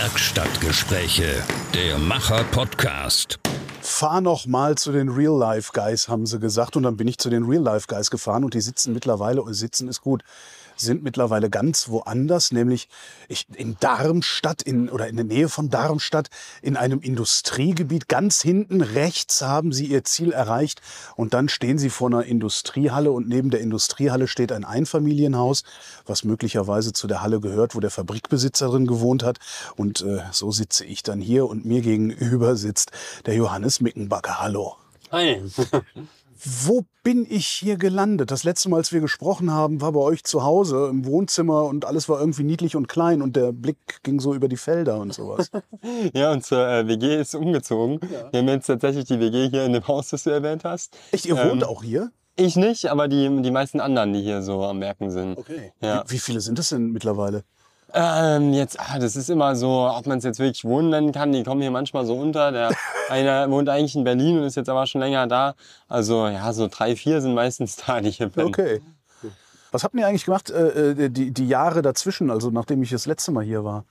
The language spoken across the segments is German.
Werkstattgespräche, der Macher-Podcast. Fahr noch mal zu den Real Life Guys, haben sie gesagt. Und dann bin ich zu den Real Life Guys gefahren und die sitzen mittlerweile, sitzen ist gut, sind mittlerweile ganz woanders, nämlich ich, in Darmstadt in, oder in der Nähe von Darmstadt in einem Industriegebiet. Ganz hinten rechts haben sie ihr Ziel erreicht und dann stehen sie vor einer Industriehalle und neben der Industriehalle steht ein Einfamilienhaus, was möglicherweise zu der Halle gehört, wo der Fabrikbesitzerin gewohnt hat. Und äh, so sitze ich dann hier und mir gegenüber sitzt der Johannes Mickenbacker. Hallo. Hi. Wo bin ich hier gelandet? Das letzte Mal, als wir gesprochen haben, war bei euch zu Hause im Wohnzimmer und alles war irgendwie niedlich und klein und der Blick ging so über die Felder und sowas. ja, unsere äh, WG ist umgezogen. Ja. Wir haben jetzt tatsächlich die WG hier in dem Haus, das du erwähnt hast. Echt, ihr wohnt ähm, auch hier? Ich nicht, aber die, die meisten anderen, die hier so am Werken sind. Okay. Ja. Wie, wie viele sind das denn mittlerweile? Ähm, jetzt, ah, das ist immer so, ob man es jetzt wirklich wohnen nennen kann. Die kommen hier manchmal so unter. Der eine wohnt eigentlich in Berlin und ist jetzt aber schon länger da. Also ja, so drei, vier sind meistens da, die hier pennen. Okay. Was habt ihr eigentlich gemacht, äh, äh, die, die Jahre dazwischen, also nachdem ich das letzte Mal hier war?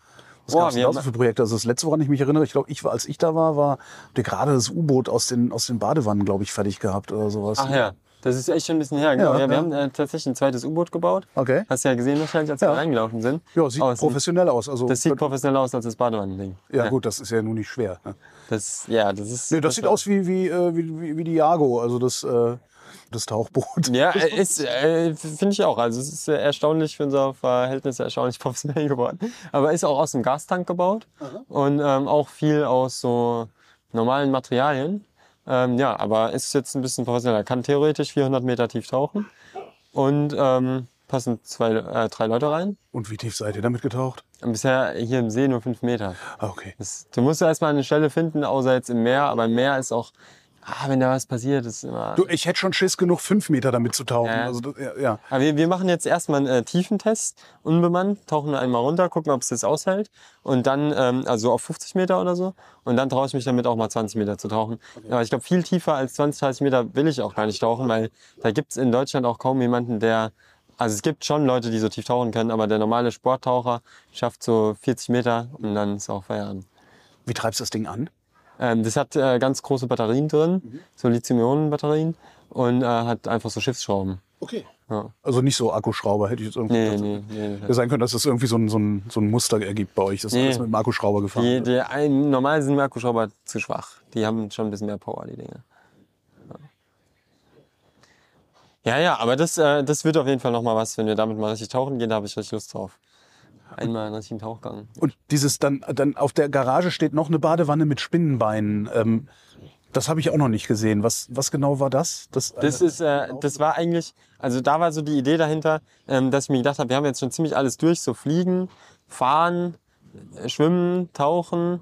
Was gab es da für Projekte? Also das letzte, woran ich mich erinnere, ich glaube, ich war, als ich da war, war, habt ihr gerade das U-Boot aus den, aus den Badewannen, glaube ich, fertig gehabt oder sowas. Ach ja. Das ist echt schon ein bisschen her. Genau. Ja, ja, wir ja. haben äh, tatsächlich ein zweites U-Boot gebaut. Okay. Hast du ja gesehen wahrscheinlich, als wir reingelaufen sind. Ja, sieht aus, professionell aus. Also, das sieht professionell aus als das Badewannending. Ja, gut, das ist ja nun nicht schwer. Ne? Das, ja, das ist. Nee, das, das sieht aus wie, wie, äh, wie, wie, die Jago, also das, äh, das Tauchboot. Ja, ist, äh, finde ich auch. Also es ist erstaunlich für unser Verhältnis erstaunlich professionell geworden. Aber ist auch aus dem Gastank gebaut Aha. und ähm, auch viel aus so normalen Materialien. Ähm, ja, aber ist jetzt ein bisschen professioneller. Kann theoretisch 400 Meter tief tauchen und ähm, passen zwei, äh, drei Leute rein. Und wie tief seid ihr damit getaucht? Bisher hier im See nur fünf Meter. Ah, okay. Das, du musst erstmal eine Stelle finden, außer jetzt im Meer. Aber im Meer ist auch ah, wenn da was passiert, ist immer. Du, ich hätte schon Schiss genug, fünf Meter damit zu tauchen. Ja. Also, ja, ja. Aber wir, wir machen jetzt erstmal einen äh, Tiefentest, unbemannt, tauchen einmal runter, gucken, ob es das aushält. Und dann, ähm, also auf 50 Meter oder so. Und dann traue ich mich damit auch mal 20 Meter zu tauchen. Okay. Aber ich glaube, viel tiefer als 20, 30 Meter will ich auch gar nicht tauchen, weil da gibt es in Deutschland auch kaum jemanden, der. Also es gibt schon Leute, die so tief tauchen können, aber der normale Sporttaucher schafft so 40 Meter und dann ist auch Feierabend. Wie treibst du das Ding an? Ähm, das hat äh, ganz große Batterien drin, mhm. so Lithium-Ionen-Batterien und äh, hat einfach so Schiffsschrauben. Okay. Ja. Also nicht so Akkuschrauber, hätte ich jetzt irgendwie nee, nee, nee, nee. sein können, dass das irgendwie so ein, so ein, so ein Muster ergibt bei euch, dass nee. alles mit dem Akkuschrauber gefahren die, die, ein, Normal sind Akkuschrauber zu schwach. Die haben schon ein bisschen mehr Power, die Dinge. Ja, ja, ja aber das, äh, das wird auf jeden Fall nochmal was, wenn wir damit mal richtig tauchen gehen, da habe ich richtig Lust drauf einmal einen richtigen Tauchgang. Und dieses dann, dann auf der Garage steht noch eine Badewanne mit Spinnenbeinen. Ähm, das habe ich auch noch nicht gesehen. Was, was genau war das? Das, das, ist, äh, das war eigentlich, also da war so die Idee dahinter, ähm, dass ich mir gedacht habe, wir haben jetzt schon ziemlich alles durch, so fliegen, fahren, äh, schwimmen, tauchen,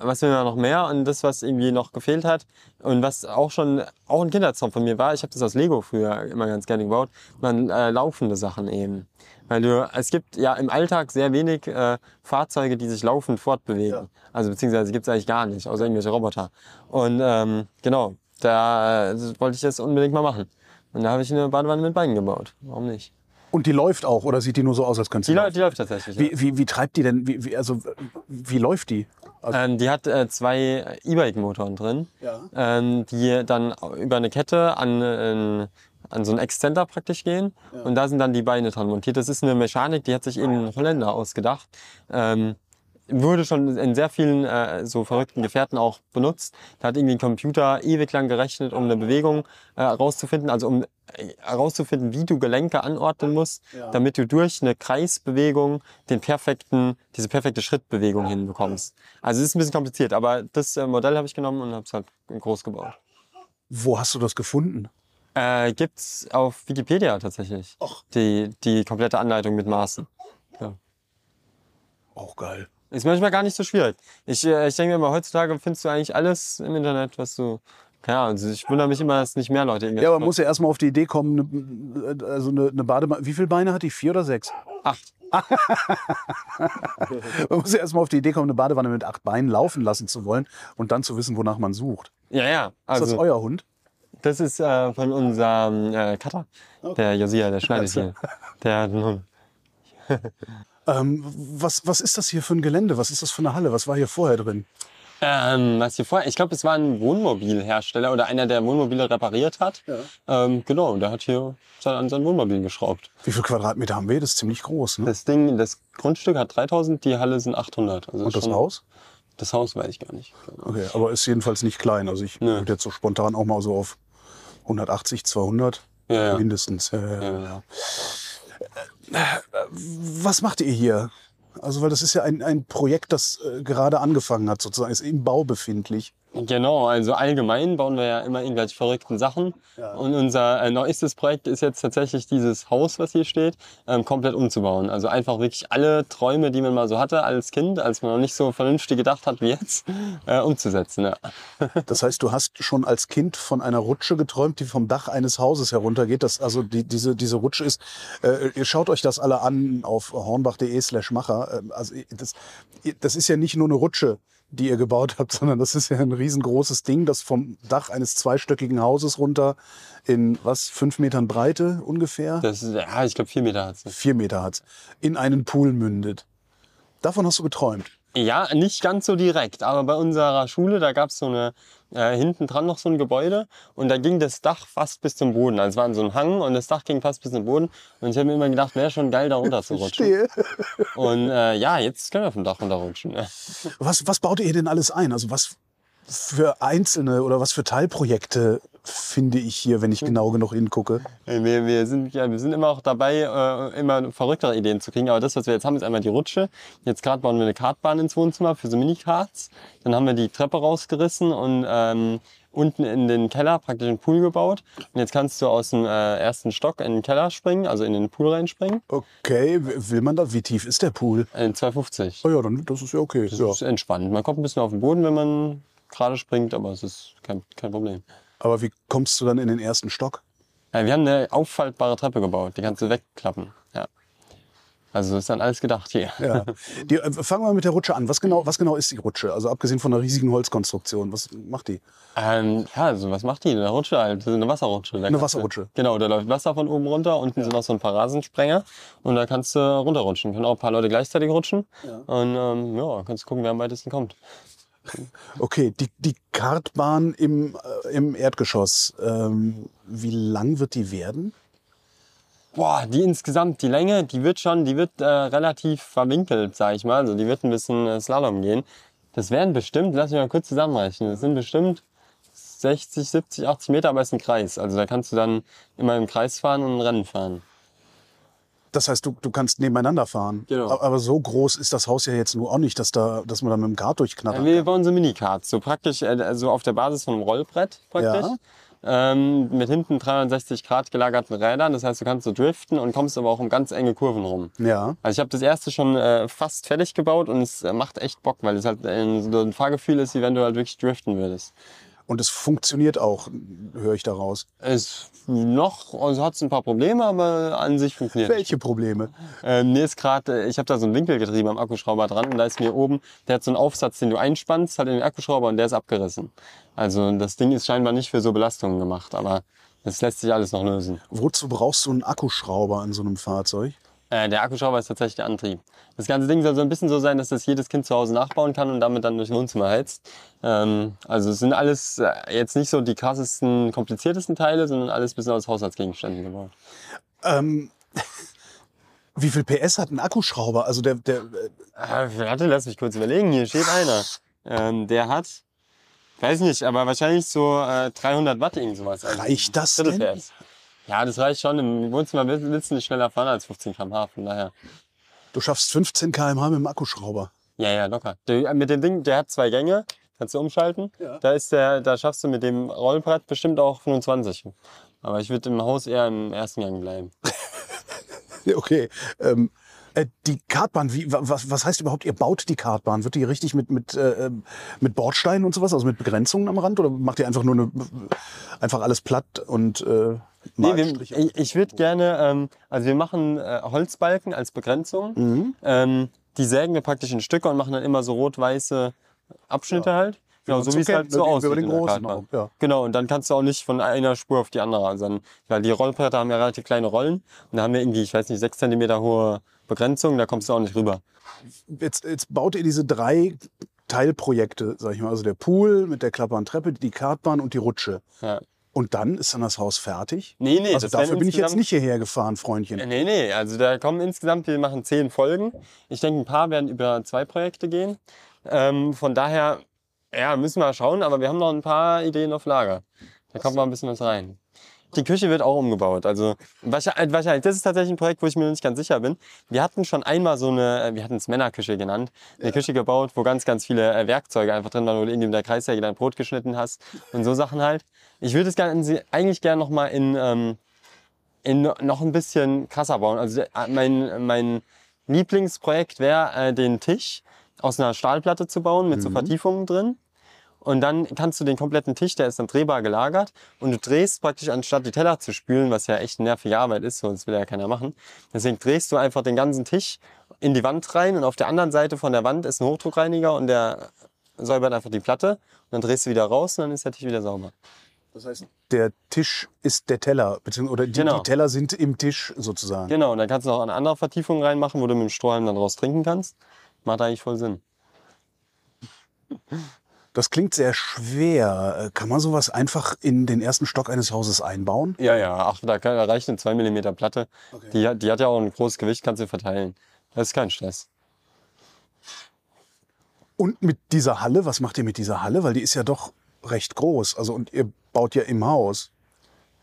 was will man noch mehr und das, was irgendwie noch gefehlt hat und was auch schon auch ein Kindertraum von mir war, ich habe das aus Lego früher immer ganz gerne gebaut, man äh, laufende Sachen eben. Weil du, es gibt ja im Alltag sehr wenig äh, Fahrzeuge, die sich laufend fortbewegen. Ja. Also beziehungsweise gibt es eigentlich gar nicht, außer irgendwelche Roboter. Und ähm, genau, da äh, wollte ich das unbedingt mal machen. Und da habe ich eine Badewanne mit Beinen gebaut. Warum nicht? Und die läuft auch oder sieht die nur so aus, als könnte sie die, laufen? die läuft tatsächlich. Wie, wie, wie treibt die denn? Wie, wie, also wie läuft die? Also ähm, die hat äh, zwei E-Bike-Motoren drin, ja. ähm, die dann über eine Kette an, äh, an so einen Exzenter praktisch gehen ja. und da sind dann die Beine dran montiert. Das ist eine Mechanik, die hat sich eben ein Holländer ausgedacht. Ähm, wurde schon in sehr vielen äh, so verrückten Gefährten auch benutzt. Da hat irgendwie ein Computer ewig lang gerechnet, um eine Bewegung äh, herauszufinden, also um äh, herauszufinden, wie du Gelenke anordnen musst, ja. damit du durch eine Kreisbewegung den perfekten, diese perfekte Schrittbewegung hinbekommst. Also es ist ein bisschen kompliziert, aber das äh, Modell habe ich genommen und habe es halt groß gebaut. Wo hast du das gefunden? Äh, gibt's auf Wikipedia tatsächlich. Och. Die, die komplette Anleitung mit Maßen. Ja. Auch geil. Ist manchmal gar nicht so schwierig. Ich, äh, ich denke mir mal, heutzutage findest du eigentlich alles im Internet, was du. Ja, also ich wundere mich immer, dass nicht mehr Leute irgendwie. Ja, aber man muss ja erstmal auf die Idee kommen, eine, also eine, eine Badewanne. Wie viele Beine hat die? Vier oder sechs? Acht. man muss ja erstmal auf die Idee kommen, eine Badewanne mit acht Beinen laufen lassen zu wollen und dann zu wissen, wonach man sucht. Ja, ja. Also, ist das euer Hund? Das ist äh, von unserem äh, Cutter, okay. der Josia, der schneidet hier. Der hat einen Hund. Ähm, was, was ist das hier für ein Gelände? Was ist das für eine Halle? Was war hier vorher drin? Ähm, was hier vorher, ich glaube, es war ein Wohnmobilhersteller oder einer, der Wohnmobile repariert hat. Ähm, genau, der hat hier an sein Wohnmobil geschraubt. Wie viel Quadratmeter haben wir? Das ist ziemlich groß. Ne? Das Ding, das Grundstück hat 3000, die Halle sind 800. Also Und das schon- Haus? Das Haus weiß ich gar nicht. Okay, aber ist jedenfalls nicht klein. Also ich würde jetzt so spontan auch mal so auf 180, 200 Ja, ja. mindestens. Ja, ja, ja. Ja, Was macht ihr hier? Also, weil das ist ja ein, ein Projekt, das äh, gerade angefangen hat, sozusagen, ist im Bau befindlich. Genau, also allgemein bauen wir ja immer irgendwelche verrückten Sachen. Ja. Und unser äh, neuestes Projekt ist jetzt tatsächlich dieses Haus, was hier steht, ähm, komplett umzubauen. Also einfach wirklich alle Träume, die man mal so hatte als Kind, als man noch nicht so vernünftig gedacht hat wie jetzt, äh, umzusetzen. Ja. Das heißt, du hast schon als Kind von einer Rutsche geträumt, die vom Dach eines Hauses heruntergeht. Das, also die, diese, diese Rutsche ist, äh, ihr schaut euch das alle an auf hornbach.de slash Macher. Ähm, Also das, das ist ja nicht nur eine Rutsche, die ihr gebaut habt, sondern das ist ja ein riesengroßes Ding, das vom Dach eines zweistöckigen Hauses runter in was, fünf Metern Breite ungefähr? Das ist, ja, ich glaube, vier Meter hat es. Vier Meter hat's, in einen Pool mündet. Davon hast du geträumt. Ja, nicht ganz so direkt, aber bei unserer Schule, da gab es so eine, äh, hinten dran noch so ein Gebäude und da ging das Dach fast bis zum Boden. Also es war in so ein Hang und das Dach ging fast bis zum Boden und ich habe mir immer gedacht, wäre schon geil, da runter zu rutschen. Stehe. Und äh, ja, jetzt können wir vom Dach runterrutschen. ne? Was, was baut ihr denn alles ein? Also was für einzelne oder was für Teilprojekte finde ich hier, wenn ich genau genug hingucke? Äh, Wir, wir, sind, ja, wir sind immer auch dabei, äh, immer verrücktere Ideen zu kriegen. Aber das, was wir jetzt haben, ist einmal die Rutsche. Jetzt gerade bauen wir eine Kartbahn ins Wohnzimmer für so Minikarts. Dann haben wir die Treppe rausgerissen und ähm, unten in den Keller praktisch einen Pool gebaut. Und jetzt kannst du aus dem äh, ersten Stock in den Keller springen, also in den Pool reinspringen. Okay, will man da? Wie tief ist der Pool? In 250. Oh ja, dann das ist ja okay. Das Ja. ist entspannt. Man kommt ein bisschen auf den Boden, wenn man gerade springt, aber es ist kein, kein Problem. Aber wie kommst du dann in den ersten Stock? Ja, wir haben eine auffaltbare Treppe gebaut, die kannst du wegklappen. Ja. Also ist dann alles gedacht hier. Ja. Die, äh, fangen wir mit der Rutsche an. Was genau, was genau ist die Rutsche? Also abgesehen von einer riesigen Holzkonstruktion, was macht die? Ähm, ja, also was macht die? Eine Rutsche halt, eine Wasserrutsche. Da Eine kannst du- Wasserrutsche. Genau, da läuft Wasser von oben runter, unten sind noch so ein paar Rasensprenger und da kannst du runterrutschen. Können auch ein paar Leute gleichzeitig rutschen und ähm, ja, kannst gucken, wer am weitesten kommt. Okay, die, die Kartbahn im, äh, im Erdgeschoss. Ähm, wie lang wird die werden? Boah, die insgesamt, die Länge, die wird schon, die wird äh, relativ verwinkelt, sag ich mal. Also die wird ein bisschen äh, Slalom gehen. Das wären bestimmt, lass mich mal kurz zusammenrechnen, das sind bestimmt 60, 70, 80 Meter, aber es ist ein Kreis. Also da kannst du dann immer im Kreis fahren und ein Rennen fahren. Das heißt, du, du kannst nebeneinander fahren. Genau. Aber so groß ist das Haus ja jetzt nur auch nicht, dass, da, dass man da mit dem Kart durchknattern Wir bauen so Minikarts, so praktisch, äh, also auf der Basis von einem Rollbrett praktisch. Ähm, mit hinten 360 Grad gelagerten Rädern. Das heißt, du kannst so driften und kommst aber auch um ganz enge Kurven rum. Ja. Also ich habe das erste schon äh, fast fertig gebaut und es äh, macht echt Bock, weil es halt ein, so ein Fahrgefühl ist, wie wenn du halt wirklich driften würdest. Und es funktioniert auch, höre ich daraus. Es noch, also hat es ein paar Probleme, aber an sich funktioniert. Welche Probleme? Ähm, mir ist gerade, ich habe da so ein Winkelgetriebe am Akkuschrauber dran und da ist mir oben, der hat so einen Aufsatz, den du einspannst, halt in den Akkuschrauber und der ist abgerissen. Also das Ding ist scheinbar nicht für so Belastungen gemacht, aber das lässt sich alles noch lösen. Wozu brauchst du einen Akkuschrauber an so einem Fahrzeug? Äh, der Akkuschrauber ist tatsächlich der Antrieb. Das ganze Ding soll so ein bisschen so sein, dass das jedes Kind zu Hause nachbauen kann und damit dann durch Wohnzimmer heizt. Ähm, also es sind alles äh, jetzt nicht so die krassesten, kompliziertesten Teile, sondern alles ein bisschen aus Haushaltsgegenständen gebaut. Ähm, wie viel PS hat ein Akkuschrauber? Also der, der, äh, Äh, warte, lass mich kurz überlegen. Hier steht einer. Ähm, der hat, weiß nicht, aber wahrscheinlich so äh, 300 Watt irgend sowas. Also Reicht das denn? PS. Ja, das reicht schon. Im Wohnzimmer will- willst du nicht schneller fahren als 15 km/h. Von daher. du schaffst 15 km/h mit dem Akkuschrauber. Ja, ja, locker. Der, mit dem Ding, der hat zwei Gänge. Kannst du umschalten. Ja. Da, ist der, da schaffst du mit dem Rollbrett bestimmt auch 25. Aber ich würde im Haus eher im ersten Gang bleiben. Okay. Ähm, äh, die Kartbahn, wie, wa- was, was heißt überhaupt, ihr baut die Kartbahn? Wird die richtig mit, mit, äh, ähm, mit Bordsteinen und sowas, also mit Begrenzungen am Rand? Oder macht ihr einfach nur eine, einfach alles platt und äh, Nee, wir, ich ich würde gerne, ähm, also wir machen äh, Holzbalken als Begrenzung. Mhm. Ähm, die sägen wir praktisch in Stücke und machen dann immer so rot-weiße Abschnitte halt. Genau, so wie es halt so aussieht. den großen auch, ja. Genau, und dann kannst du auch nicht von einer Spur auf die andere. Also dann, weil die Rollbretter haben ja relativ kleine Rollen und da haben wir irgendwie, ich weiß nicht, sechs Zentimeter hohe Begrenzung, da kommst du auch nicht rüber. Jetzt, jetzt baut ihr diese drei Teilprojekte, sag ich mal, also der Pool mit der klappbaren Treppe, die Kartbahn und die Rutsche. Ja. Und dann ist dann das Haus fertig? Nee, nee, also dafür bin ich jetzt nicht hierher gefahren, Freundchen. Nee, nee, also da kommen insgesamt, wir machen zehn Folgen. Ich denke, ein paar werden über zwei Projekte gehen. Ähm, von daher, ja, müssen wir schauen, aber wir haben noch ein paar Ideen auf Lager. Da kommt mal ein bisschen was rein. Die Küche wird auch umgebaut. Also wahrscheinlich, wahrscheinlich, das ist tatsächlich ein Projekt, wo ich mir noch nicht ganz sicher bin. Wir hatten schon einmal so eine, äh, wir hatten es Männerküche genannt, eine Küche gebaut, wo ganz, ganz viele äh, Werkzeuge einfach drin waren, wo du irgendwie mit der Kreissäge dein Brot geschnitten hast und so Sachen halt. Ich würde es gerne, eigentlich gerne noch mal in ähm, in noch ein bisschen krasser bauen. Also äh, mein, mein Lieblingsprojekt wäre, äh, den Tisch aus einer Stahlplatte zu bauen mit so Vertiefungen drin. Und dann kannst du den kompletten Tisch, der ist dann drehbar gelagert und du drehst praktisch, anstatt die Teller zu spülen, was ja echt nervige Arbeit ist, sonst will ja keiner machen. Deswegen drehst du einfach den ganzen Tisch in die Wand rein und auf der anderen Seite von der Wand ist ein Hochdruckreiniger und der säubert einfach die Platte und dann drehst du wieder raus und dann ist der Tisch wieder sauber. Das heißt, der Tisch ist der Teller, beziehungsweise oder die, Genau. die Teller sind im Tisch sozusagen. Genau, und dann kannst du noch eine andere Vertiefung reinmachen, wo du mit dem Strohhalm dann raus trinken kannst. Macht eigentlich voll Sinn. Das klingt sehr schwer. Äh, Kann man sowas einfach in den ersten Stock eines Hauses einbauen? Ja, ja, ach, da, kann, da reicht eine 2 mm Platte. Die, hat- die hat ja auch ein großes Gewicht, kannst du verteilen. Das ist kein Stress. Und mit dieser Halle, was macht ihr mit dieser Halle? Weil die ist ja doch recht groß. Also und ihr baut ja im Haus.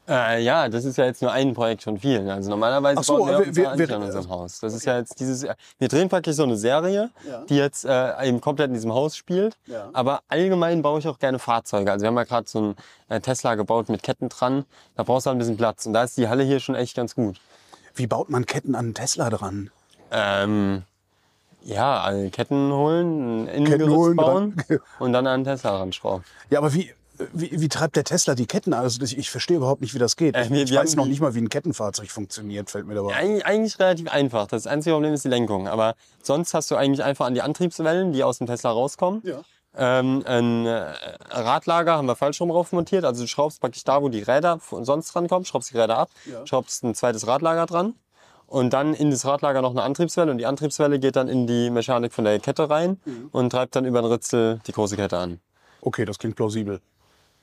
Äh, ja, das ist ja jetzt nur ein Projekt von vielen. Also normalerweise so, bauen wir, wir- wir, an unserem Haus. Das ist ja jetzt dieses, wir drehen praktisch so eine Serie, Ja. die jetzt äh, eben komplett in diesem Haus spielt. Ja. Aber allgemein baue ich auch gerne Fahrzeuge. Also wir haben ja gerade so einen äh, Tesla gebaut mit Ketten dran. Da brauchst du halt ein bisschen Platz. Und da ist die Halle hier schon echt ganz gut. Wie baut man Ketten an einen Tesla dran? Ähm, ja, also Ketten holen, ein Ketten holen, Innengerüst bauen dran- und dann an den Tesla ranschrauben. Ja, aber wie, wie, wie treibt der Tesla die Ketten an? Also ich, ich verstehe überhaupt nicht, wie das geht. Äh, wir- ich wir weiß haben noch nicht mal, wie ein Kettenfahrzeug funktioniert, fällt mir dabei. ein. Eig eigentlich relativ einfach. Das einzige Problem ist die Lenkung. Aber sonst hast du eigentlich einfach an die Antriebswellen, die aus dem Tesla rauskommen. Ja. Ähm, ein äh, Radlager haben wir falsch rum rauf montiert. Also du schraubst praktisch da, wo die Räder sonst drankommen, schraubst die Räder ab, Ja. schraubst ein zweites Radlager dran und dann in das Radlager noch eine Antriebswelle und die Antriebswelle geht dann in die Mechanik von der Kette rein Mhm. und treibt dann über den Ritzel die große Kette an. Okay, das klingt plausibel.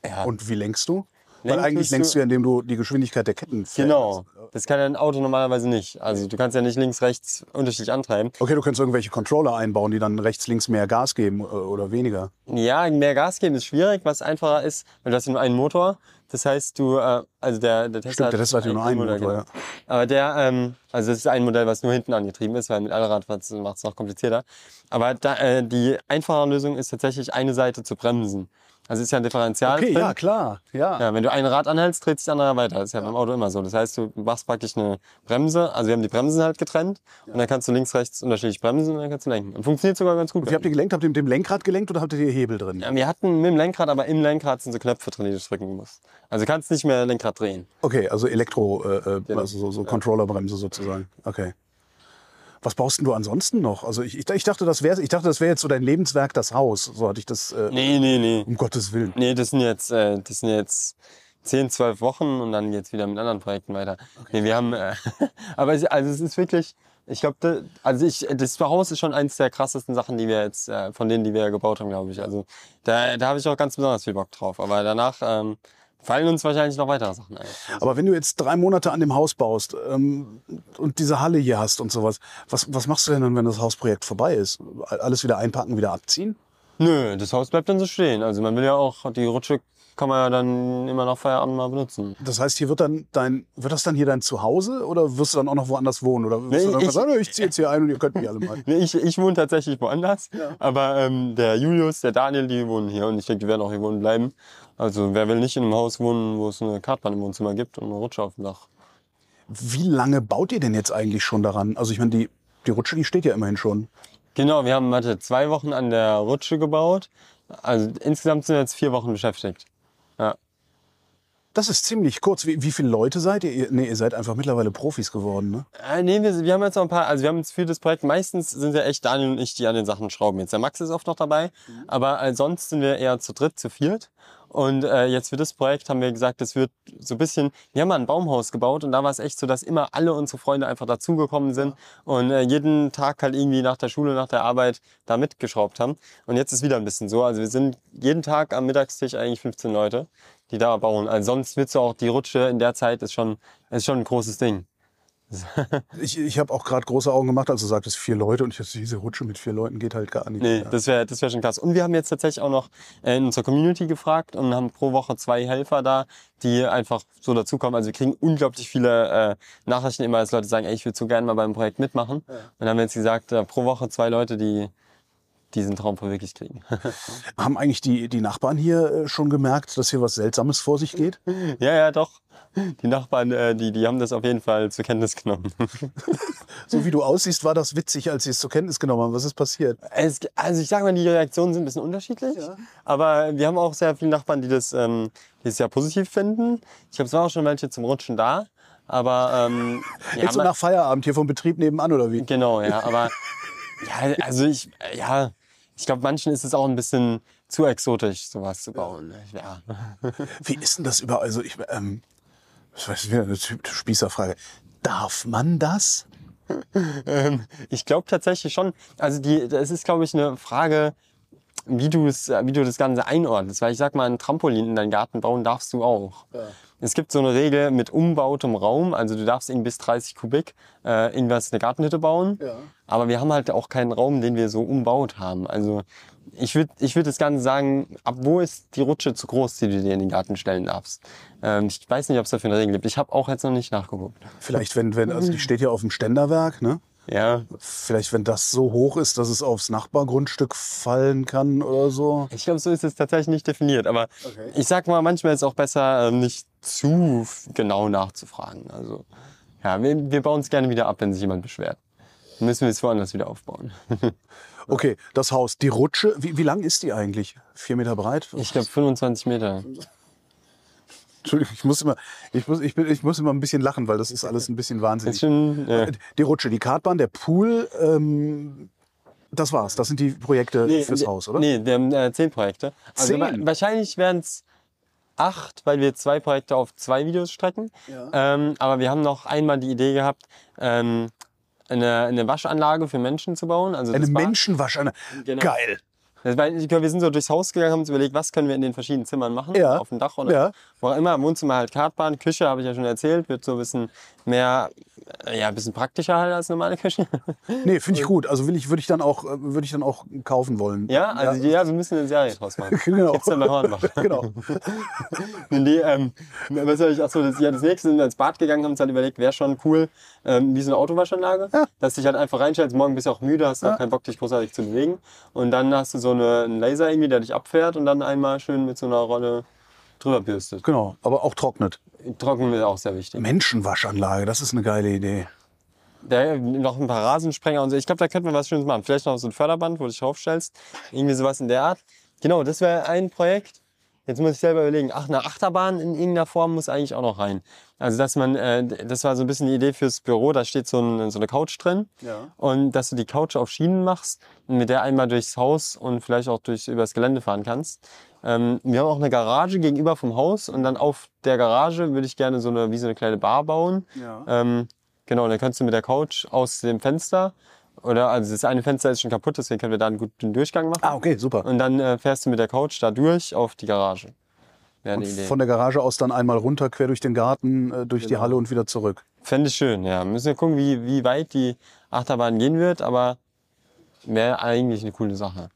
Ja. Und wie lenkst du? Weil Lenken eigentlich lenkst du- du ja, indem du die Geschwindigkeit der Ketten Genau. veränderst. Das kann ja ein Auto normalerweise nicht. Also du kannst ja nicht links, rechts unterschiedlich antreiben. Okay, du könntest irgendwelche Controller einbauen, die dann rechts, links mehr Gas geben äh, oder weniger. Ja, mehr Gas geben ist schwierig. Was einfacher ist, weil du hast nur einen Motor. Das heißt, du, äh, also der, der Tesla Stimmt, der Tesla hat ja nur einen Motor, ja. Aber der, ähm, also das ist ein Modell, was nur hinten angetrieben ist, weil mit Allrad macht es noch komplizierter. Aber da, äh, die einfache Lösung ist tatsächlich eine Seite zu bremsen. Also es ist ja ein Differential Okay, drin. ja, klar. Ja. Ja, wenn du ein Rad anhältst, dreht sich das andere weiter. Das ist ja, beim Auto immer so. Das heißt, du machst praktisch eine Bremse. Also wir haben die Bremsen halt getrennt. Und dann kannst du links, rechts unterschiedlich bremsen und dann kannst du lenken. Und funktioniert sogar ganz gut. Wie habt ihr gelenkt? Habt ihr mit dem Lenkrad gelenkt oder habt ihr hier Hebel drin? Ja, wir hatten mit dem Lenkrad, aber im Lenkrad sind so Knöpfe drin, die du drücken musst. Also du kannst nicht mehr Lenkrad drehen. Okay, also Elektro, äh, äh, Genau. also so, so Controllerbremse sozusagen. Okay. Was baust denn du ansonsten noch? Also ich, ich, ich dachte, das wäre, ich dachte, das wäre jetzt so dein Lebenswerk, das Haus. So hatte ich das. Äh, Nee, nee, nee. Um Gottes Willen. Nee, das sind jetzt, äh, das sind jetzt 10, 12 Wochen und dann jetzt wieder mit anderen Projekten weiter. Nee, wir haben, äh, aber es, also es ist wirklich, ich glaube, also ich, das Haus ist schon eins der krassesten Sachen, die wir jetzt, äh, von denen, die wir gebaut haben, glaube ich. Also da, da habe ich auch ganz besonders viel Bock drauf. Aber danach ähm, fallen uns wahrscheinlich noch weitere Sachen ein. Aber wenn du jetzt drei Monate an dem Haus baust ähm, und diese Halle hier hast und sowas, was, was machst du denn dann, wenn das Hausprojekt vorbei ist? Alles wieder einpacken, wieder abziehen? Nö, das Haus bleibt dann so stehen. Also man will ja auch, die Rutsche kann man ja dann immer nach Feierabend mal benutzen. Das heißt, hier wird dann dein, wird das dann hier dein Zuhause oder wirst du dann auch noch woanders wohnen? Oder wirst Nee, du dann ich- sagen, "Nö, ich ziehe jetzt hier ein und ihr könnt mich alle mal. Nee, ich, ich wohne tatsächlich woanders, aber ähm, der Julius, der Daniel, die wohnen hier und ich denke, die werden auch hier wohnen bleiben. Also wer will nicht in einem Haus wohnen, wo es eine Kartbahn im Wohnzimmer gibt und eine Rutsche auf dem Dach? Wie lange baut ihr denn jetzt eigentlich schon daran? Also ich meine, die, die Rutsche, die steht ja immerhin schon. Genau, wir haben warte, zwei Wochen an der Rutsche gebaut. Also insgesamt sind wir jetzt vier Wochen beschäftigt. Ja. Das ist ziemlich kurz. Wie, wie viele Leute seid ihr? ihr? Nee, ihr seid einfach mittlerweile Profis geworden, ne? Äh, nee, wir, wir haben jetzt noch ein paar, also wir haben jetzt für das Projekt, meistens sind ja echt Daniel und ich, die an den Sachen schrauben. Jetzt der Max ist oft noch dabei, aber äh, sonst sind wir eher zu dritt, zu viert. Und äh, jetzt für das Projekt haben wir gesagt, es wird so ein bisschen, wir haben mal ein Baumhaus gebaut und da war es echt so, dass immer alle unsere Freunde einfach dazugekommen sind und äh, jeden Tag halt irgendwie nach der Schule, nach der Arbeit da mitgeschraubt haben. Und jetzt ist wieder ein bisschen so. Also wir sind jeden Tag am Mittagstisch eigentlich 15 Leute, die da bauen. Also sonst wird so auch die Rutsche in der Zeit ist schon, ist schon ein großes Ding. Ich, ich habe auch gerade große Augen gemacht, als du sagtest vier Leute und ich dachte, diese Rutsche mit vier Leuten geht halt gar nicht. Nee, Ja. das wäre das wär schon krass. Und wir haben jetzt tatsächlich auch noch äh, in unserer Community gefragt und haben pro Woche zwei Helfer da, die einfach so dazukommen. Also wir kriegen unglaublich viele äh, Nachrichten immer, dass Leute sagen, ey, ich würde so gerne mal beim Projekt mitmachen. Und dann haben wir jetzt gesagt, äh, pro Woche zwei Leute, die diesen Traum verwirklicht kriegen. Haben eigentlich die, die Nachbarn hier äh, schon gemerkt, dass hier was Seltsames vor sich geht? ja, ja, doch. Die Nachbarn, äh, die, die haben das auf jeden Fall zur Kenntnis genommen. So wie du aussiehst, war das witzig, als sie es zur Kenntnis genommen haben. Was ist passiert? Es, also ich sage mal, die Reaktionen sind ein bisschen unterschiedlich. Aber wir haben auch sehr viele Nachbarn, die das, ähm, die es ja positiv finden. Ich es waren auch schon welche zum Rutschen da. Aber ähm, ja, Jetzt so nach Feierabend hier vom Betrieb nebenan oder wie? Genau, ja. Aber ja, also ich, ja, ich glaube, manchen ist es auch ein bisschen zu exotisch, sowas zu bauen. Ja. Wie ist denn das überhaupt? Also ich, ähm, das ist wieder eine Typ- Spießerfrage. Darf man das? Ähm, ich glaube tatsächlich schon. Also die, das ist, glaube ich, eine Frage, wie du es, wie du das Ganze einordnest. Weil ich sag mal, ein Trampolin in deinen Garten bauen darfst du auch. Es gibt so eine Regel mit umbautem Raum, also du darfst irgendwie bis 30 Kubik äh, irgendwas eine Gartenhütte bauen. Ja. Aber wir haben halt auch keinen Raum, den wir so umbaut haben. Also ich würde ich würd das Ganze sagen, ab wo ist die Rutsche zu groß, die du dir in den Garten stellen darfst? Ähm, ich weiß nicht, ob es dafür eine Regel gibt. Ich habe auch jetzt noch nicht nachgeguckt. Vielleicht, wenn, wenn, also die steht ja auf dem Ständerwerk, ne? Ja, Vielleicht, wenn das so hoch ist, dass es aufs Nachbargrundstück fallen kann oder so. Ich glaube, so ist es tatsächlich nicht definiert. Aber Okay. ich sag mal, manchmal ist es auch besser, ähm, nicht zu genau nachzufragen. Also, ja, wir, wir bauen es gerne wieder ab, wenn sich jemand beschwert. Dann müssen wir es woanders wieder aufbauen. Okay, das Haus, die Rutsche, wie, wie lang ist die eigentlich? Vier Meter breit? Ich glaube, 25 Meter. Entschuldigung, ich muss immer, ich muss, ich bin, ich muss immer ein bisschen lachen, weil das ist alles ein bisschen wahnsinnig. schon, ja. Die Rutsche, die Kartbahn, der Pool, ähm, das war's. Das sind die Projekte fürs nee, Haus, oder? Nee, wir haben äh, zehn Projekte. Also Zehn? wa wahrscheinlich wären es acht, weil wir zwei Projekte auf zwei Videos strecken. Ja. Ähm, aber wir haben noch einmal die Idee gehabt, ähm, eine, eine Waschanlage für Menschen zu bauen. Also Eine Menschenwaschanlage. Genau. Geil. War, ich glaube, wir sind so durchs Haus gegangen, haben uns überlegt, was können wir in den verschiedenen Zimmern machen, Ja. auf dem Dach oder Ja. wo auch immer. Im Wohnzimmer halt Kartbahn, Küche, habe ich ja schon erzählt, wird so ein bisschen mehr, äh, ja, ein bisschen praktischer halt als normale Küche. Nee, finde ich gut. Also will ich, würde ich dann auch, äh, würde ich dann auch kaufen wollen. ja, also ja, wir müssen eine Serie draus machen. Genau. Gibt's dann bei Hornbach. genau. Nee, ähm, was soll ich, achso, das, ja, das nächste sind wir ins Bad gegangen, haben uns halt überlegt, wäre schon cool, ähm, wie so eine Autowaschanlage, dass du dich halt einfach reinstellst, morgen bist du auch müde, hast auch keinen Bock, dich großartig zu bewegen. Und dann hast du so eine, einen Laser irgendwie, der dich abfährt und dann einmal schön mit so einer Rolle drüber bürstet. Genau, aber auch trocknet. Trocken ist auch sehr wichtig. Menschenwaschanlage, das ist eine geile Idee. Der, noch ein paar Rasensprenger und so. Ich glaube, da könnte man was Schönes machen. Vielleicht noch so ein Förderband, wo du dich draufstellst. Irgendwie sowas in der Art. Genau, das wäre ein Projekt. Jetzt muss ich selber überlegen, ach, eine Achterbahn in irgendeiner Form muss eigentlich auch noch rein. Also, dass man, äh, das war so ein bisschen die Idee fürs Büro, da steht so, ein, so eine Couch drin. Ja. Und dass du die Couch auf Schienen machst und mit der einmal durchs Haus und vielleicht auch durch, übers Gelände fahren kannst. Ähm, wir haben auch eine Garage gegenüber vom Haus und dann auf der Garage würde ich gerne so eine, wie so eine kleine Bar bauen. Ja. Ähm, genau, dann kannst du mit der Couch aus dem Fenster oder, also das eine Fenster ist schon kaputt, deswegen können wir da einen guten Durchgang machen. Ah, okay, super. Und dann äh, fährst du mit der Couch da durch auf die Garage. Wäre Und von der Garage aus dann einmal runter, quer durch den Garten, äh, durch die Genau. Halle und wieder zurück. Fände ich schön, ja. Müssen wir gucken, wie, wie weit die Achterbahn gehen wird, aber wäre eigentlich eine coole Sache.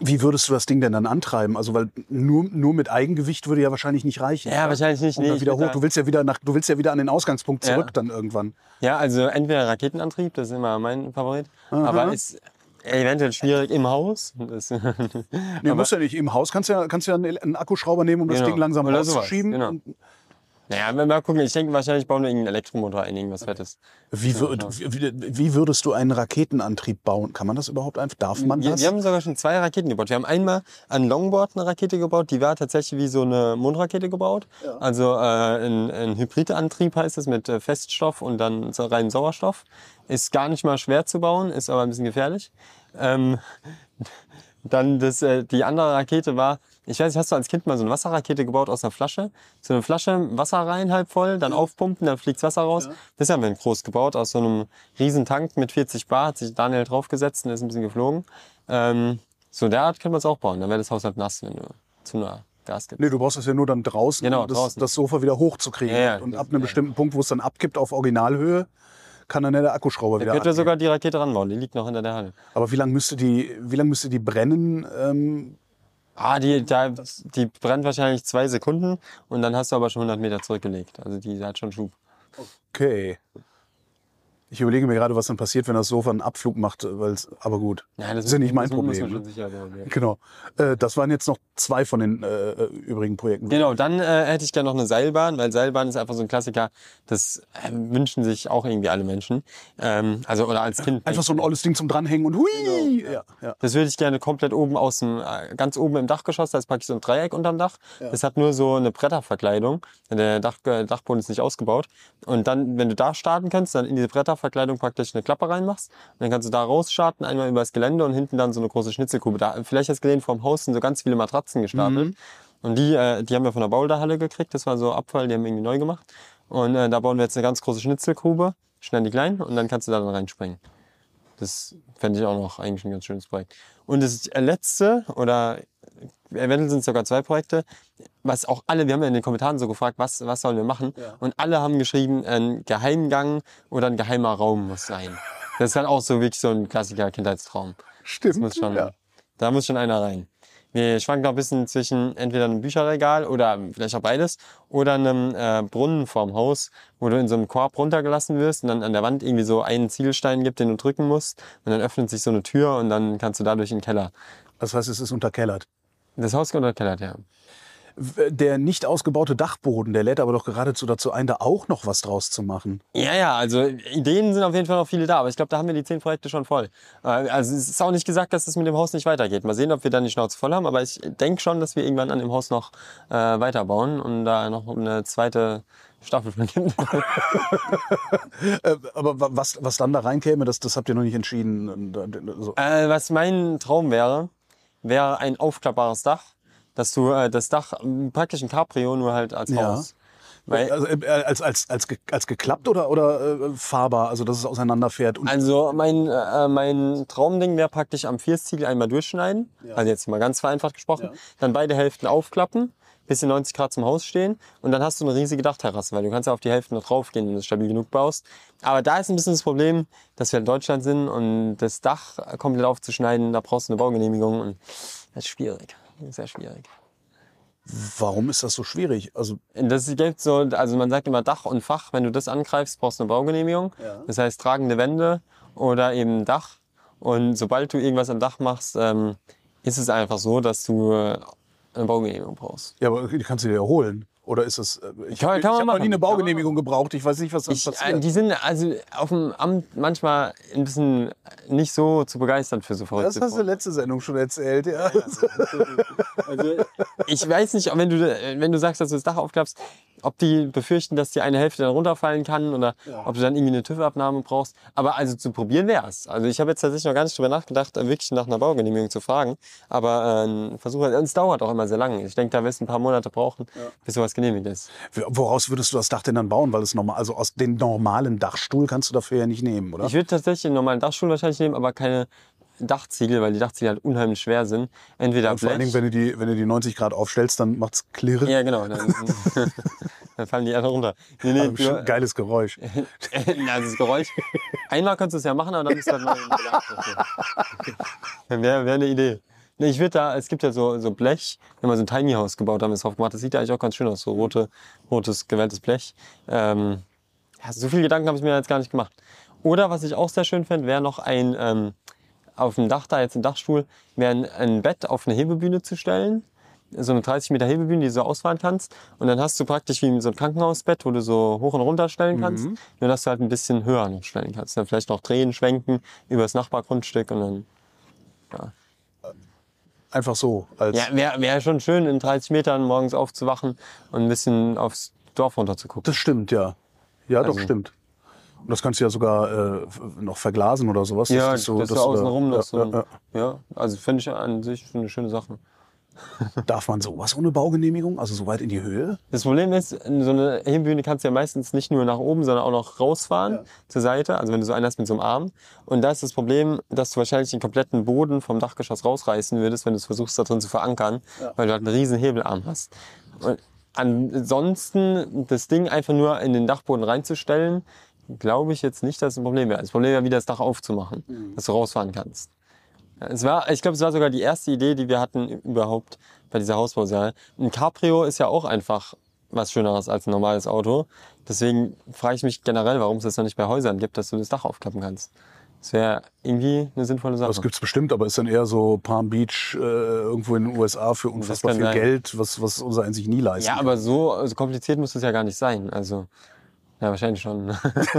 Wie würdest du das Ding denn dann antreiben? Also, weil nur, nur mit Eigengewicht würde ja wahrscheinlich nicht reichen. Ja, wahrscheinlich nicht. Und Nee, wieder hoch. Du willst ja wieder nach, du willst ja wieder an den Ausgangspunkt Ja. zurück dann irgendwann. Ja, also entweder Raketenantrieb, das ist immer mein Favorit, aber ist eventuell schwierig im Haus. Das, Nee, musst ja nicht. Im Haus kannst du ja, kannst ja einen, Akkuschrauber nehmen, um das Genau. Ding langsam Oder sowas, rauszuschieben. genau. Naja, wenn wir mal gucken, ich denke wahrscheinlich bauen wir irgendeinen Elektromotor ein, irgendwas Fettes. Wie, würd, wie, wie würdest du einen Raketenantrieb bauen? Kann man das überhaupt einfach? Darf man Wir, das? wir haben sogar schon zwei Raketen gebaut. Wir haben einmal an Longboard eine Rakete gebaut, die war tatsächlich wie so eine Mondrakete gebaut. Also äh, ein, ein Hybridantrieb heißt es mit äh, Feststoff und dann rein Sauerstoff. Ist gar nicht mal schwer zu bauen, ist aber ein bisschen gefährlich. Ähm, Dann das, äh, die andere Rakete war, ich weiß nicht, hast du als Kind mal so eine Wasserrakete gebaut aus einer Flasche? So eine Flasche, Wasser rein, halb voll, dann aufpumpen, dann fliegt Wasser raus. Das haben wir groß gebaut, aus so einem riesen Tank mit 40 Bar, hat sich Daniel draufgesetzt und ist ein bisschen geflogen. Ähm, so der Art können wir es auch bauen. Dann wäre das Haus halt nass, wenn du zu einer Gas gibst. Nee, du brauchst das ja nur dann draußen, Genau, um das, draußen. das Sofa wieder hochzukriegen. Ja, ja, und ab einem ja. bestimmten Punkt, wo es dann abkippt auf Originalhöhe, kann dann der Akkuschrauber Da wieder könnt ihr angehen. sogar die Rakete ranbauen, die liegt noch hinter der Halle. Aber wie lange müsste die, wie lang müsste die brennen? Ähm, Ah, die, da, die brennt wahrscheinlich zwei Sekunden und dann hast du aber schon 100 Meter zurückgelegt. Also die hat schon Schub. okay. Ich überlege mir gerade, was dann passiert, wenn das Sofa einen Abflug macht, weil's, aber gut. Ja, das ist ja nicht mein Muss Problem. man ne? schon sicher sein, ja. Genau. Äh, das waren jetzt noch zwei von den äh, äh, übrigen Projekten. Genau, dann äh, hätte ich gerne noch eine Seilbahn, weil Seilbahn ist einfach so ein Klassiker, das äh, wünschen sich auch irgendwie alle Menschen. Ähm, also oder als Kind. Einfach so ein olles Ding zum Dranhängen und hui! Ja, ja. Das würde ich gerne komplett oben aus dem, äh, ganz oben im Dachgeschoss, da ist praktisch so ein Dreieck unterm Dach. Das hat nur so eine Bretterverkleidung. Der Dach, äh, Dachboden ist nicht ausgebaut. Und dann, wenn du da starten kannst, dann in diese Bretterverkleidung praktisch eine Klappe reinmachst. Und dann kannst du da rausstarten, einmal übers Gelände und hinten dann so eine große Schnitzelkube. Da, vielleicht hast du gesehen, vor dem Haus sind so ganz viele Matratzen gestapelt. Und die, äh, die haben wir von der Boulderhalle gekriegt. Das war so Abfall, die haben wir irgendwie neu gemacht. Und äh, da bauen wir jetzt eine ganz große Schnitzelgrube, schneiden die klein und dann kannst du da dann reinspringen. Das fände ich auch noch eigentlich ein ganz schönes Projekt. Und das letzte, oder eventuell sind es sogar zwei Projekte, was auch alle, wir haben ja in den Kommentaren so gefragt, was, was sollen wir machen? Und alle haben geschrieben, ein Geheimgang oder ein geheimer Raum muss sein. Das ist dann auch so wirklich so ein klassischer Kindheitstraum. Stimmt. Das muss schon, ja. Da muss schon einer rein. Wir schwanken noch ein bisschen zwischen entweder einem Bücherregal oder vielleicht auch beides oder einem äh, Brunnen vorm Haus, wo du in so einem Korb runtergelassen wirst und dann an der Wand irgendwie so einen Zielstein gibt, den du drücken musst. Und dann öffnet sich so eine Tür und dann kannst du dadurch in den Keller. Das heißt, es ist unterkellert. Das Haus geht unterkellert, ja. W- Der nicht ausgebaute Dachboden, der lädt aber doch geradezu dazu ein, da auch noch was draus zu machen. Ja, ja, also Ideen sind auf jeden Fall noch viele da, aber ich glaube, da haben wir die zehn Projekte schon voll. Äh, Also es ist auch nicht gesagt, dass es mit dem Haus nicht weitergeht. Mal sehen, ob wir dann die Schnauze voll haben, aber ich denke schon, dass wir irgendwann an dem Haus noch äh, weiterbauen und da noch eine zweite Staffel von. Äh, aber wa- was, was dann da reinkäme, das, das habt ihr noch nicht entschieden. Äh, so. Äh, was mein Traum wäre, wäre ein aufklappbares Dach, dass du äh, das Dach ähm, praktisch ein Cabrio nur halt als Ja. Haus. Weil, Also, äh, als, als, als, als geklappt oder, oder äh, fahrbar, also dass es auseinanderfährt? Und, also mein, äh, mein Traumding wäre praktisch am Vierstiegel einmal durchschneiden, also jetzt mal ganz vereinfacht gesprochen, dann beide Hälften aufklappen, bis in 90 Grad zum Haus stehen und dann hast du eine riesige Dachterrasse, weil du kannst ja auf die Hälften noch draufgehen, wenn du es stabil genug baust. Aber da ist ein bisschen das Problem, dass wir in Deutschland sind und das Dach komplett aufzuschneiden, da brauchst du eine Baugenehmigung und das ist schwierig, sehr schwierig. warum ist das so schwierig? Also, Das gibt so, also man sagt immer Dach und Fach. Wenn du das angreifst, brauchst du eine Baugenehmigung. Das heißt tragende Wände oder eben Dach. Und sobald du irgendwas am Dach machst, ähm, ist es einfach so, dass du eine Baugenehmigung brauchst. ja, aber die kannst du dir ja holen. Oder ist das. äh, Ich Kann- habe kann man hab noch nie eine Baugenehmigung gebraucht. Ich weiß nicht, was Ich, äh, passiert. die sind also auf dem Amt manchmal ein bisschen nicht so zu begeistern für so das hast du letzte Sendung schon erzählt, ja. Also, ich weiß nicht, wenn du, wenn du sagst, dass du das Dach aufklappst, ob die befürchten, dass die eine Hälfte dann runterfallen kann oder ob du dann irgendwie eine TÜV-Abnahme brauchst. Aber also zu probieren wär's. Also ich habe jetzt tatsächlich noch gar nicht drüber nachgedacht, äh, wirklich nach einer Baugenehmigung zu fragen. Aber äh, Versuch, und es dauert auch immer sehr lange. Ich denke, da wirst du ein paar Monate brauchen, bis sowas genehmigt ist. Woraus würdest du das Dach denn dann bauen? Weil es normal, also aus dem normalen Dachstuhl kannst du dafür ja nicht nehmen, oder? Ich würde tatsächlich einen normalen Dachstuhl wahrscheinlich nehmen, aber keine Dachziegel, weil die Dachziegel halt unheimlich schwer sind. Entweder Und vor allen Blech- Dingen, wenn du die, wenn du die 90 Grad aufstellst, dann macht's klirren. Ja, genau. Dann, dann fallen die alle runter. Nee, nee, Also, du- geiles Geräusch. Na, das Geräusch. Einmal kannst du es ja machen, aber dann ist das mal Wäre wär eine Idee. Nee, ich würde da, es gibt ja so, so Blech, wir haben mal so ein Tiny House gebaut, haben es drauf gemacht. Das sieht ja eigentlich auch ganz schön aus, so rote, rotes, gewelltes Blech. Ähm, ja, so viele Gedanken habe ich mir jetzt gar nicht gemacht. Oder was ich auch sehr schön fände, wäre noch ein, ähm, auf dem Dach da, jetzt ein Dachstuhl, wäre ein, Bett auf eine Hebebühne zu stellen. So eine 30 Meter Hebebühne, die du so ausfahren kannst. Und dann hast du praktisch wie so ein Krankenhausbett, wo du so hoch und runter stellen kannst. Nur dass du halt ein bisschen höher noch stellen kannst. Dann vielleicht noch drehen, schwenken über das Nachbargrundstück und dann. Einfach so. Als, Ja, wäre wär schon schön, in 30 Metern morgens aufzuwachen und ein bisschen aufs Dorf runter zu gucken. Das stimmt, ja. Ja, doch, Also- stimmt. Das kannst du ja sogar äh, noch verglasen oder sowas. Ja, das ist so, das dass du da- außenrum noch ja, so. ja, ja. Ja, also finde ich an sich schon eine schöne Sache. Darf man sowas ohne Baugenehmigung? Also so weit in die Höhe? Das Problem ist, so eine Hebebühne kannst du ja meistens nicht nur nach oben, sondern auch noch rausfahren zur Seite. Also wenn du so einen hast mit so einem Arm. Und da ist das Problem, dass du wahrscheinlich den kompletten Boden vom Dachgeschoss rausreißen würdest, wenn du es versuchst, da drin zu verankern, weil du halt einen riesen Hebelarm hast. Und ansonsten das Ding einfach nur in den Dachboden reinzustellen, glaube ich jetzt nicht, dass es ein Problem wäre. Das Problem wäre, wieder das Dach aufzumachen, dass du rausfahren kannst. Es war, ich glaube, es war sogar die erste Idee, die wir hatten überhaupt bei dieser Hausbausache. Ein Cabrio ist ja auch einfach was Schöneres als ein normales Auto. Deswegen frage ich mich generell, warum es das noch nicht bei Häusern gibt, dass du das Dach aufklappen kannst. Das wäre irgendwie eine sinnvolle Sache. Das gibt's bestimmt, aber ist dann eher so Palm Beach äh, irgendwo in den USA für unfassbar viel sein. Geld, was, was unser eins sich nie leisten ja, aber so, so kompliziert muss es ja gar nicht sein. Also, ja, wahrscheinlich schon.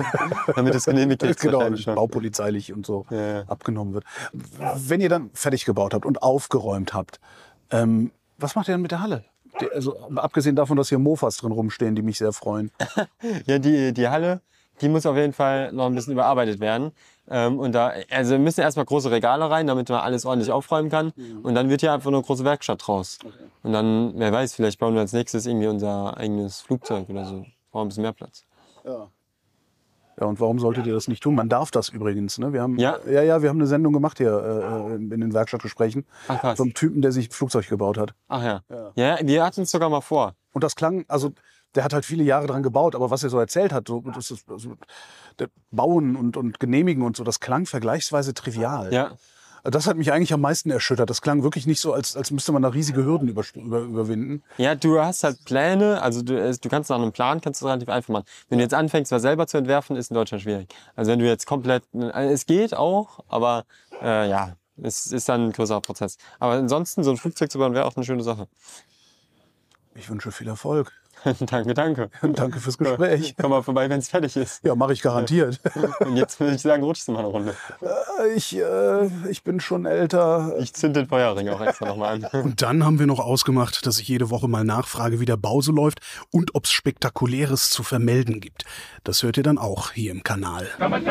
Damit es genehmigt ist. Genau, schon. baupolizeilich und so Ja, abgenommen wird. Wenn ihr dann fertig gebaut habt und aufgeräumt habt, ähm, was macht ihr dann mit der Halle? Die, also abgesehen davon, dass hier Mofas drin rumstehen, die mich sehr freuen. Ja, die, die Halle, die muss auf jeden Fall noch ein bisschen überarbeitet werden. Ähm, und da, also wir müssen erstmal große Regale rein, damit man alles ordentlich aufräumen kann. Und dann wird hier einfach eine große Werkstatt draus. Und dann, wer weiß, vielleicht bauen wir als nächstes irgendwie unser eigenes Flugzeug oder so. Brauchen ein bisschen mehr Platz. Ja. Ja, und warum solltet ihr das nicht tun? Man darf das übrigens. Ne? Wir haben, Ja? ja, ja, wir haben eine Sendung gemacht hier äh, in den Werkstattgesprächen. Ach, krass. Vom Typen, der sich ein Flugzeug gebaut hat. Ach ja. Ja, wir hatten es sogar mal vor. Und das klang, also der hat halt viele Jahre dran gebaut, aber was er so erzählt hat, so, das ist, also, Bauen und, und Genehmigen und so, das klang vergleichsweise trivial. Ja. Das hat mich eigentlich am meisten erschüttert. Das klang wirklich nicht so, als, als müsste man da riesige Hürden über, über, überwinden. Ja, du hast halt Pläne, also du, du kannst nach einem Plan, kannst du es relativ einfach machen. Wenn du jetzt anfängst, was selber zu entwerfen, ist in Deutschland schwierig. Also wenn du jetzt komplett, also es geht auch, aber äh, ja, es ist dann ein größerer Prozess. Aber ansonsten, so ein Flugzeug zu bauen, wäre auch eine schöne Sache. Ich wünsche viel Erfolg. danke, danke. Und danke fürs Gespräch. Komm mal vorbei, wenn es fertig ist. Ja, mache ich garantiert. Und jetzt würde ich sagen, rutschst du mal eine Runde. Ich, äh, ich bin schon älter. Ich zünd den Feuerring auch extra nochmal an. Und dann haben wir noch ausgemacht, dass ich jede Woche mal nachfrage, wie der Bau so läuft und ob es Spektakuläres zu vermelden gibt. Das hört ihr dann auch hier im Kanal. Come